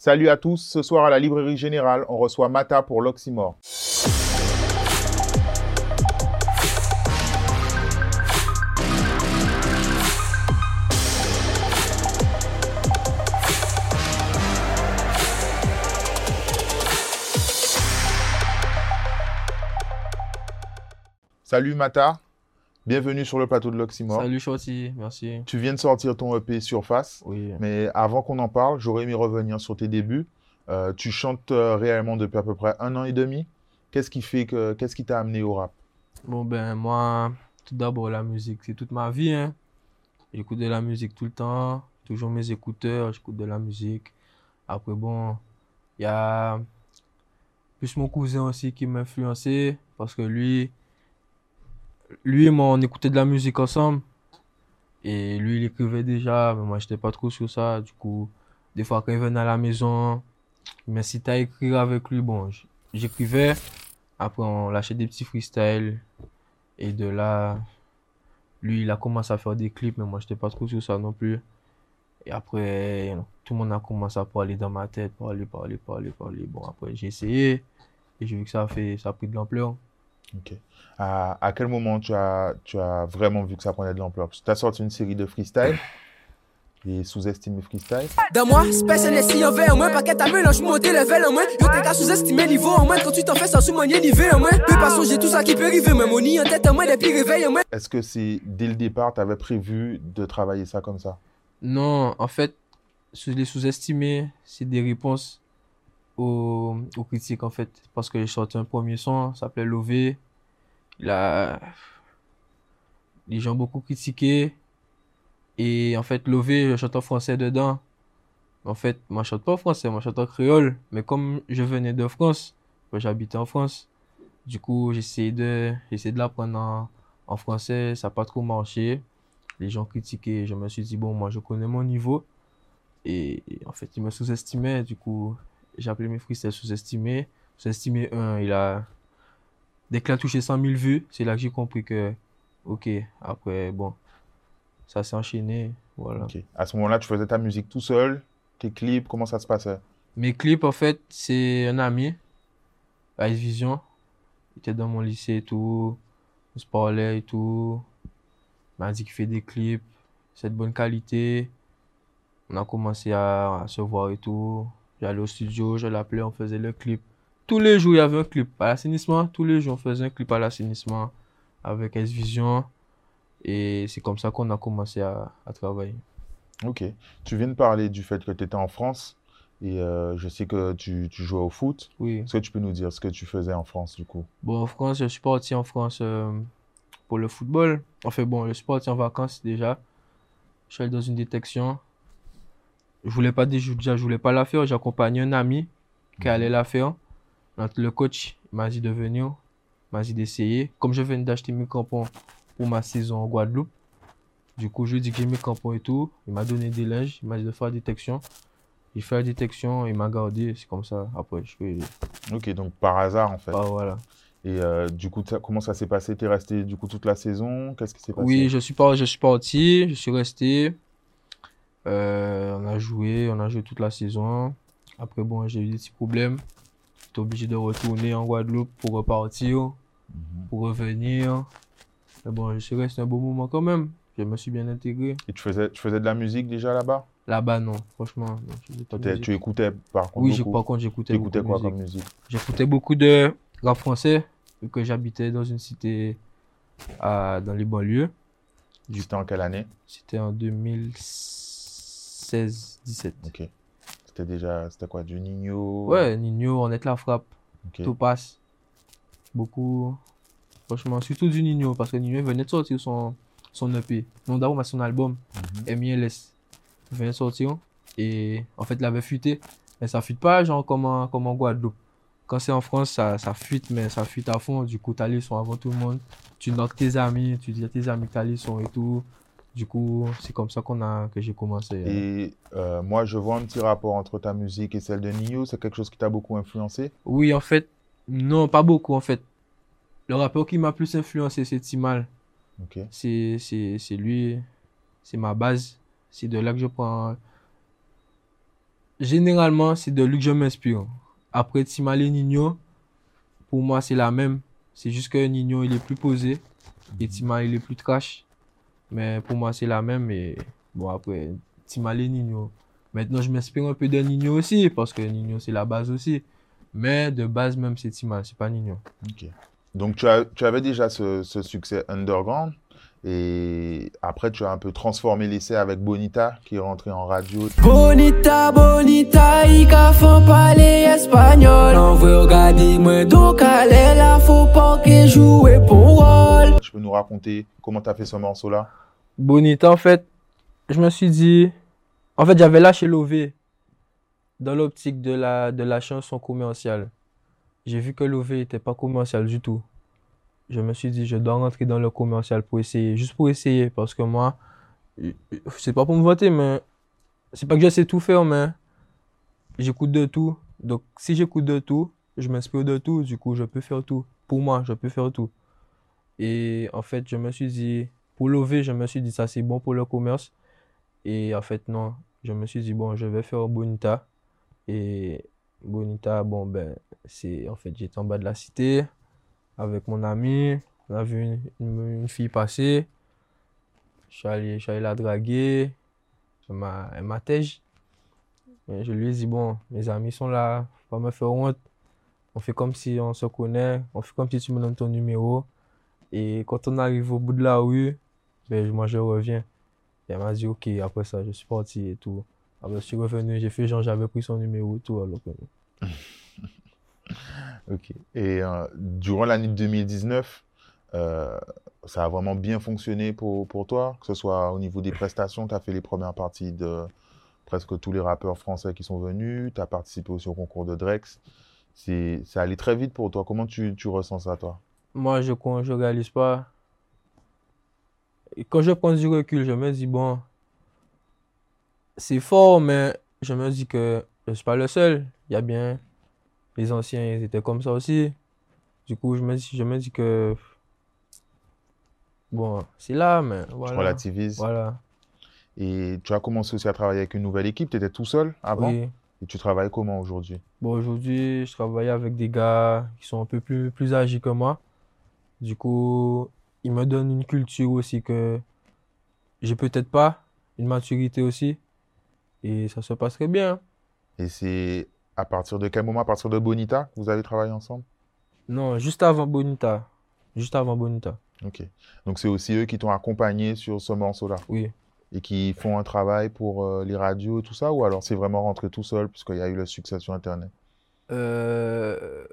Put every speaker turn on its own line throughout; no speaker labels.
Salut à tous, ce soir à la Librairie Générale, on reçoit Mata pour l'Oxymore. Salut Mata, bienvenue sur le plateau de l'Oxymore.
Salut Shorty, merci.
Tu viens de sortir ton EP Surface,
Oui.
mais avant qu'on en parle, j'aurais aimé revenir sur tes débuts. Euh, tu chantes euh, réellement depuis à peu près un an et demi. Qu'est-ce qui fait que, qu'est-ce qui t'a amené au rap?
Bon ben moi, tout d'abord la musique, c'est toute ma vie. Hein. J'écoute de la musique tout le temps, toujours mes écouteurs, j'écoute de la musique. Après bon, il y a plus mon cousin aussi qui m'a influencé parce que lui, lui et moi on écoutait de la musique ensemble. Et lui il écrivait déjà, mais moi j'étais pas trop sur ça. Du coup, des fois quand il venait à la maison, il m'incitait à écrire avec lui. Bon, j'écrivais. Après, on lâchait des petits freestyles. Et de là, lui, il a commencé à faire des clips, mais moi, j'étais pas trop sur ça non plus. Et après, tout le monde a commencé à parler dans ma tête, parler, parler, parler, parler. Bon, après, j'ai essayé. Et j'ai vu que ça fait, ça a pris de l'ampleur.
Ok. À, à quel moment tu as, tu as vraiment vu que ça prenait de l'ampleur? Tu as sorti une série de freestyle et sous-estimé freestyle.
Dans moi, space NSI en V en moins, paquet à mélange, monter level en moins. Yo, t'es qu'à sous-estimer niveau en moins, quand tu t'en fais sans sous-manier niveau en moins. Peu pas songer tout ça qui peut arriver, même on y en tête en moins, depuis réveil en moins.
Est-ce que c'est dès le départ, tu avais prévu de travailler ça comme ça?
Non, en fait, les sous-estimés, c'est des réponses aux, aux critiques, en fait. Parce que j'ai sorti un premier son, ça s'appelait Lové. Il a... Les gens ont beaucoup critiqué. Et en fait, Lové, je chante en français dedans. En fait, moi, je chante pas en français, moi, je chante en créole. Mais comme je venais de France, j'habitais en France. Du coup, essayé de, essayé de l'apprendre en, en français. Ça n'a pas trop marché les gens critiquaient. Je me suis dit, bon, moi, je connais mon niveau. Et, et en fait, ils me sous-estimaient. Du coup, j'ai appelé mes freestyles sous-estimés. Sous-estimé 1, il a. Dès qu'il a touché 100 000 vues, c'est là que j'ai compris que, ok, après, bon, ça s'est enchaîné. Voilà.
À ce moment-là, tu faisais ta musique tout seul, tes clips, comment ça se passait?
Mes clips, en fait, c'est un ami, Ice Vision. Il était dans mon lycée et tout. On se parlait et tout. Il m'a dit qu'il fait des clips. C'est de bonne qualité. On a commencé à, à se voir et tout. J'allais au studio, je l'appelais, on faisait le clip. Tous les jours, il y avait un clip à l'assainissement. Tous les jours, on faisait un clip à l'assainissement avec S Vision. Et c'est comme ça qu'on a commencé à, à travailler.
Ok. Tu viens de parler du fait que tu étais en France et euh, je sais que tu, tu jouais au foot.
Oui.
Est-ce que tu peux nous dire ce que tu faisais en France du coup?
Bon, en France, je suis parti en France euh, pour le football. Enfin bon, je suis parti en vacances déjà. Je suis allé dans une détection. Je voulais pas déjà, je voulais pas la faire. J'ai accompagné un ami qui allait la faire. Donc, le coach m'a dit de venir, il m'a dit d'essayer. Comme je venais d'acheter mes crampons pour ma saison en Guadeloupe, du coup, je lui ai dit que j'ai mes crampons et tout. Il m'a donné des linges, il m'a dit de faire la détection. J'ai fait la détection, il m'a gardé, c'est comme ça. Après, je suis.
Ok, donc par hasard en fait.
Ah, voilà.
Et euh, du coup, comment ça s'est passé? Tu es resté du coup toute la saison? Qu'est-ce qui s'est passé?
Oui, je suis, je suis parti, je suis resté. Euh, on a joué, on a joué toute la saison. Après, bon, j'ai eu des petits problèmes. J'étais obligé de retourner en Guadeloupe pour repartir,
Mhm.
pour revenir. Mais bon, je suis resté un bon moment quand même. Je me suis bien intégré.
Et tu faisais, tu faisais de la musique déjà là-bas?
Là-bas, non, franchement. non.
Tu écoutais par contre
Oui,
beaucoup
par contre, j'écoutais
Tu
beaucoup
écoutais
de
quoi
musique.
comme musique?
J'écoutais beaucoup de rap français, vu que j'habitais dans une cité à, dans les banlieues.
C'était en quelle année?
C'était en 2016-17.
Ok. C'était déjà, c'était quoi Du Nino?
Ouais, Nino, on est la frappe, tout passe. Beaucoup. Franchement, surtout du Nino, parce que Nino venait de sortir son, son EP. Non, d'abord, son album,
Mhm.
MILS. Il venait de sortir. Et en fait, il avait fuité. Mais ça fuite pas, genre, comme en, comme en Guadeloupe. Quand c'est en France, ça, ça fuite, mais ça fuite à fond. Du coup, t'as les sons avant tout le monde. Tu knock tes amis, tu dis à tes amis que t'as les sons et tout. Du coup, c'est comme ça qu'on a, que j'ai commencé. euh.
Et euh, moi, je vois un petit rapport entre ta musique et celle de Nino. C'est quelque chose qui t'a beaucoup influencé?
Oui, en fait, non, pas beaucoup, en fait. Le rappeur qui m'a plus influencé, c'est Timal. C'est, lui, c'est ma base. C'est de là que je prends généralement, c'est de lui que je m'inspire. Après Timale Nino, pour moi, c'est la même. C'est juste que Nino, il est plus posé. Et Timale, il est plus trash. Mais pour moi, c'est la même. Et bon, après, Timale Nino. Maintenant, je m'inspire un peu de Nino aussi. Parce que Nino, c'est la base aussi. Mais de base, même, c'est Timale, c'est pas Nino.
Ok. Donc, tu, as, tu avais déjà ce, ce succès underground. Et après, tu as un peu transformé l'essai avec Bonita, qui est rentré en radio.
Bonita, bonita, il a fait parler espagnol. On veut regarder moi, donc allez là, faut pas que joue pour.
Tu peux nous raconter comment tu as fait ce morceau-là?
Bonita, en fait, je me suis dit. En fait, j'avais lâché l'OV dans l'optique de la, de la chanson commerciale. J'ai vu que l'OV n'était pas commercial du tout. Je me suis dit, je dois rentrer dans le commercial pour essayer, juste pour essayer. Parce que moi, c'est pas pour me voter, mais c'est pas que je sais tout faire, mais j'écoute de tout. Donc, si j'écoute de tout, je m'inspire de tout. Du coup, je peux faire tout. Pour moi, je peux faire tout. Et en fait, je me suis dit, pour l'OV, je me suis dit, ça c'est bon pour le commerce. Et en fait, non. Je me suis dit, bon, je vais faire Bonita. Et Bonita, bon, ben, c'est. En fait, j'étais en bas de la cité avec mon ami. On a vu une, une- fille passer. Je suis allé, je suis allé la draguer. Elle m'a tège. Je lui ai dit, bon, mes amis sont là, pas me faire honte. On fait comme si on se connaît, on fait comme si tu me donnes ton numéro. Et quand on arrive au bout de la rue, ben, moi je reviens. Et elle m'a dit, ok, après ça, je suis parti et tout. Après, je suis revenu, j'ai fait genre, j'avais pris son numéro et tout. Alors
Ok. Et euh, durant l'année 2019, euh, ça a vraiment bien fonctionné pour, pour toi, que ce soit au niveau des prestations, tu as fait les premières parties de presque tous les rappeurs français qui sont venus, tu as participé aussi au concours de Drex. Ça allait très vite pour toi. Comment tu, tu ressens ça, toi?
Moi, je ne je réalise pas. Et quand je prends du recul, je me dis, bon, c'est fort, mais je me dis que je ne suis pas le seul. Il y a bien les anciens, ils étaient comme ça aussi. Du coup, je me dis, je me dis que, bon, c'est là, mais
Tu
voilà.
relativises.
Voilà.
Et tu as commencé aussi à travailler avec une nouvelle équipe. Tu étais tout seul avant.
Oui.
Et tu travailles comment aujourd'hui?
Bon, aujourd'hui, je travaille avec des gars qui sont un peu plus, plus âgés que moi. Du coup, ils me donnent une culture aussi que j'ai peut-être pas, une maturité aussi. Et ça se passe très bien.
Et c'est à partir de quel moment? À partir de Bonita que vous avez travaillé ensemble?
Non, juste avant Bonita. Juste avant Bonita.
Ok. Donc c'est aussi eux qui t'ont accompagné sur ce morceau-là?
Oui.
et qui font un travail pour euh, les radios et tout ça, ou alors c'est vraiment rentré tout seul puisqu'il y a eu le succès sur Internet?
Euh,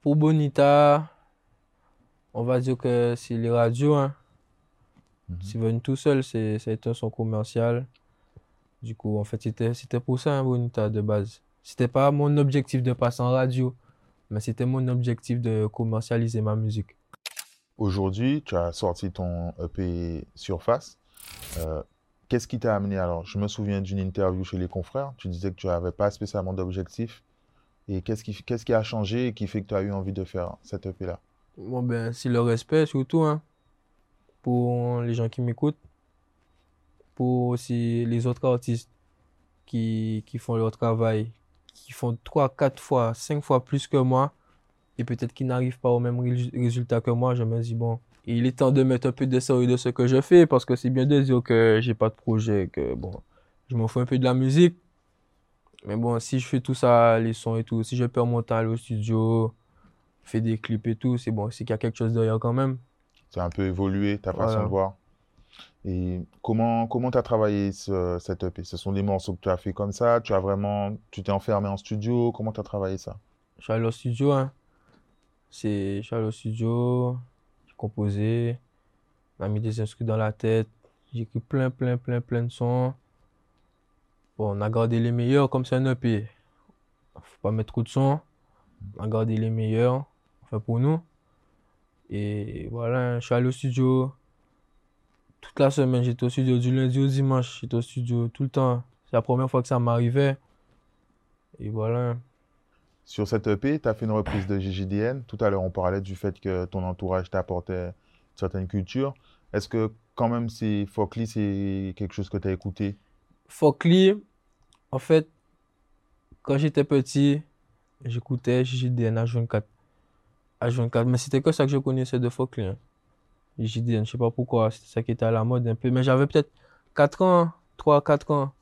pour Bonita, on va dire que c'est les radios. Hein. C'est venu tout seul, c'est c'est un son commercial. Du coup, en fait, c'était c'était pour ça, un Bonita de base. C'était pas mon objectif de passer en radio, mais c'était mon objectif de commercialiser ma musique.
Aujourd'hui, tu as sorti ton EP Surface. Euh, qu'est-ce qui t'a amené alors? Je me souviens d'une interview chez les confrères. Tu disais que tu n'avais pas spécialement d'objectif. Et qu'est-ce qui, qu'est-ce qui a changé et qui fait que tu as eu envie de faire cet EP-là?
Bon, ben, c'est le respect surtout, hein, pour les gens qui m'écoutent, pour aussi les autres artistes qui, qui font leur travail, qui font 3, 4 fois, 5 fois plus que moi, et peut-être qui n'arrivent pas au même ré- résultat que moi, je me dis, bon, il est temps de mettre un peu de sérieux de ce que je fais, parce que c'est bien de dire que j'ai pas de projet, que bon, je m'en fous un peu de la musique. Mais bon, si je fais tout ça, les sons et tout, si je perds mon temps au studio, fais des clips et tout, c'est bon, c'est qu'il y a quelque chose derrière quand même.
Tu as un peu évolué, ta façon
Voilà.
de voir. Et comment comment tu as travaillé ce, cet EP? Ce sont des morceaux que tu as fait comme ça? Tu as vraiment, tu t'es enfermé en studio? Comment tu as travaillé ça?
Je suis allé au studio, hein. C'est, je suis allé au studio, j'ai composé, on a mis des instruments dans la tête, j'ai écrit plein, plein, plein, plein de sons. Bon, on a gardé les meilleurs comme c'est un EP. Faut pas mettre trop de sons. On a gardé les meilleurs, pour nous. Et voilà, je suis allé au studio. Toute la semaine, j'étais au studio du lundi au dimanche. J'étais au studio tout le temps. C'est la première fois que ça m'arrivait. Et voilà.
Sur cette EP, tu as fait une reprise de GGDN. Tout à l'heure, on parlait du fait que ton entourage t'apportait une certaine culture. Est-ce que quand même, c'est Focli, c'est quelque chose que tu as écouté?
Focli, en fait, quand j'étais petit, j'écoutais GGDN à 24 à 24. Mais c'était que ça que je connaissais de Foclé. Hein. JDN, je ne sais pas pourquoi, c'était ça qui était à la mode un peu. Mais j'avais peut-être 4 ans, 3-4 ans,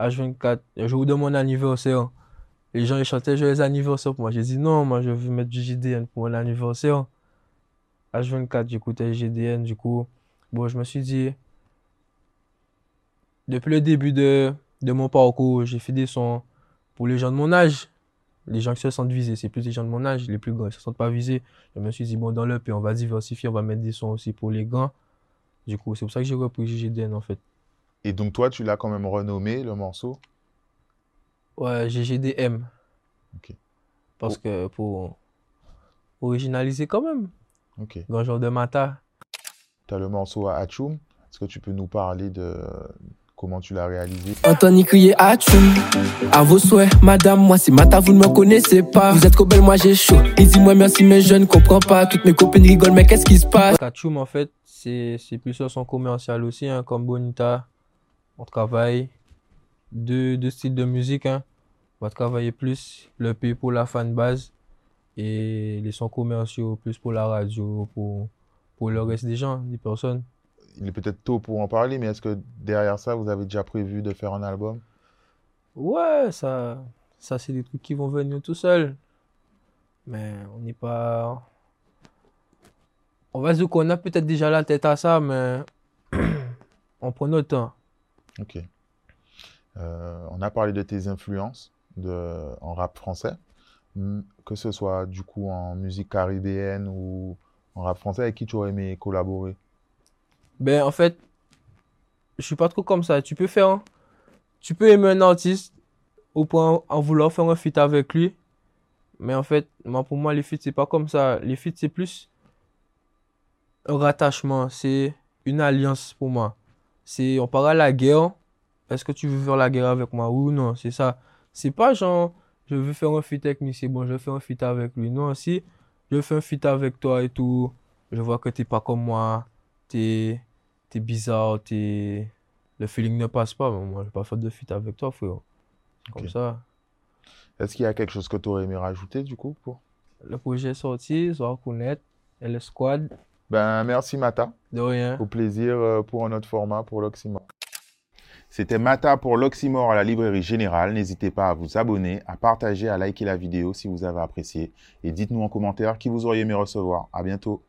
h24 le jour de mon anniversaire. Les gens ils chantaient joyeux anniversaire pour moi. J'ai dit non, moi je veux mettre du JDN pour mon anniversaire. H24, j'écoutais JDN, du coup, bon, je me suis dit, depuis le début de, de mon parcours, j'ai fait des sons pour les gens de mon âge. Les gens qui se sentent visés, c'est plus les gens de mon âge. Les plus grands, ils se sentent pas visés. Je me suis dit, bon, dans le on va diversifier, on va mettre des sons aussi pour les grands. Du coup, c'est pour ça que j'ai repris GGDN, en fait.
Et donc, toi, tu l'as quand même renommé, le morceau?
Ouais, GGDM. Ok. Parce que pour originaliser quand même. Ok. Grand genre de matin.
Tu as le morceau à Hachoum. Est-ce que tu peux nous parler de, Comment tu l'as réalisé
Anthony crier à À vos souhaits, madame, moi c'est Mata, vous ne me connaissez pas. Vous êtes belle, moi j'ai chaud. Et dis-moi merci, mais je ne comprends pas. Toutes mes copines rigolent, mais qu'est-ce qui se passe?
Kachoum, en fait, c'est plus sur son commercial aussi, hein, comme Bonita. On travaille deux, deux styles de musique. Hein. On va travailler plus le P pour la fan base et les sons commerciaux plus pour la radio, pour, pour le reste des gens, des personnes
il est peut-être tôt pour en parler, mais est-ce que derrière ça, vous avez déjà prévu de faire un album?
Ouais, ça, ça c'est des trucs qui vont venir tout seuls. Mais on n'est pas. On va se dire qu'on a peut-être déjà la tête à ça, mais on prend notre temps.
Ok. Euh, on a parlé de tes influences de, en rap français, que ce soit du coup en musique caribéenne ou en rap français, avec qui tu aurais aimé collaborer?
Ben, en fait, je suis pas trop comme ça. Tu peux faire, tu peux aimer un artiste au point en vouloir faire un feat avec lui. Mais en fait, moi, pour moi, les feats, c'est pas comme ça. Les feats, c'est plus un rattachement. C'est une alliance pour moi. C'est, on part à la guerre. Est-ce que tu veux faire la guerre avec moi? Ou non? C'est ça. C'est pas genre, je veux faire un feat avec lui, c'est bon, je fais un feat avec lui. Non, si je fais un feat avec toi et tout, je vois que t'es pas comme moi, t'es t'es bizarre, t'es... le feeling ne passe pas. Mais moi, je pas fait de fit avec toi, frère. Comme ça.
Est-ce qu'il y a quelque chose que tu aurais aimé rajouter, du coup, pour?
Le projet est sorti, soit connaître, et le squad.
Ben, merci, Mata.
De rien.
Au plaisir euh, pour un autre format, pour l'Oxymore. C'était Mata pour l'Oxymore à la librairie générale. N'hésitez pas à vous abonner, à partager, à liker la vidéo si vous avez apprécié. Et dites-nous en commentaire qui vous auriez aimé recevoir. À bientôt.